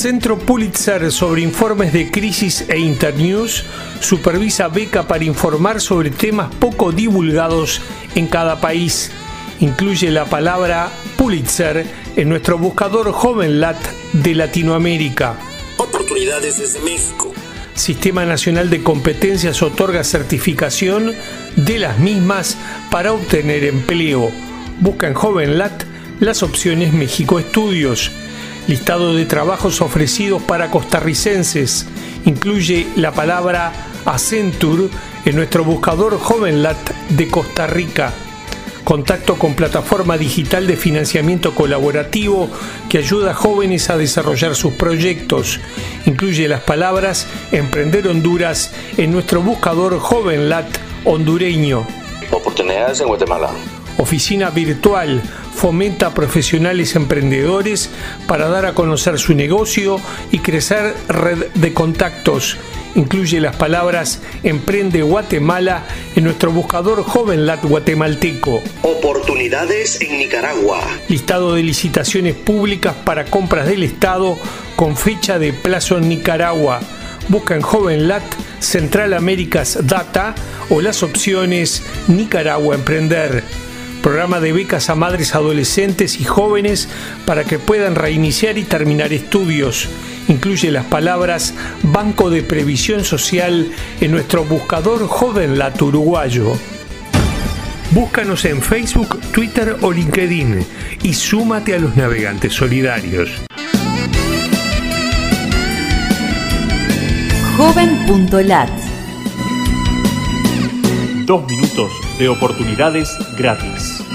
Centro Pulitzer sobre informes de crisis e internews supervisa beca para informar sobre temas poco divulgados en cada país. Incluye la palabra Pulitzer en nuestro buscador JovenLat de Latinoamérica. Oportunidades desde México. Sistema Nacional de Competencias otorga certificación de las mismas para obtener empleo. Busca en JovenLat las opciones México Estudios. Listado de trabajos ofrecidos para costarricenses. Incluye la palabra Accenture en nuestro buscador JovenLat de Costa Rica. Contacto con plataforma digital de financiamiento colaborativo que ayuda a jóvenes a desarrollar sus proyectos. Incluye las palabras Emprender Honduras en nuestro buscador JovenLat hondureño. Oportunidades en Guatemala. Oficina virtual fomenta a profesionales emprendedores para dar a conocer su negocio y crecer red de contactos. Incluye las palabras Emprende Guatemala en nuestro buscador JovenLat guatemalteco. Oportunidades en Nicaragua. Listado de licitaciones públicas para compras del Estado con fecha de plazo en Nicaragua. Busca en JovenLat Central Américas Data o las opciones Nicaragua Emprender programa de becas a madres adolescentes y jóvenes para que puedan reiniciar y terminar estudios. Incluye las palabras Banco de Previsión Social en nuestro buscador Joven Lat Uruguayo. Búscanos en Facebook, Twitter o LinkedIn y súmate a los navegantes solidarios. Joven.lat Dos minutos de oportunidades gratis.